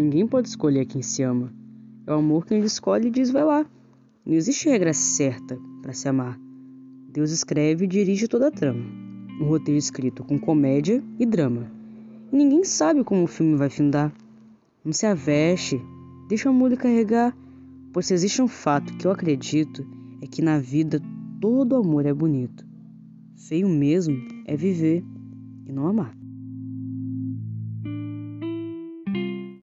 Ninguém pode escolher quem se ama. É o amor quem escolhe e diz vai lá. Não existe regra certa para se amar. Deus escreve e dirige toda a trama. Um roteiro escrito com comédia e drama. E ninguém sabe como o filme vai findar. Não se aveste, deixa o amor lhe carregar, pois se existe um fato que eu acredito é que na vida todo amor é bonito. Feio mesmo é viver e não amar.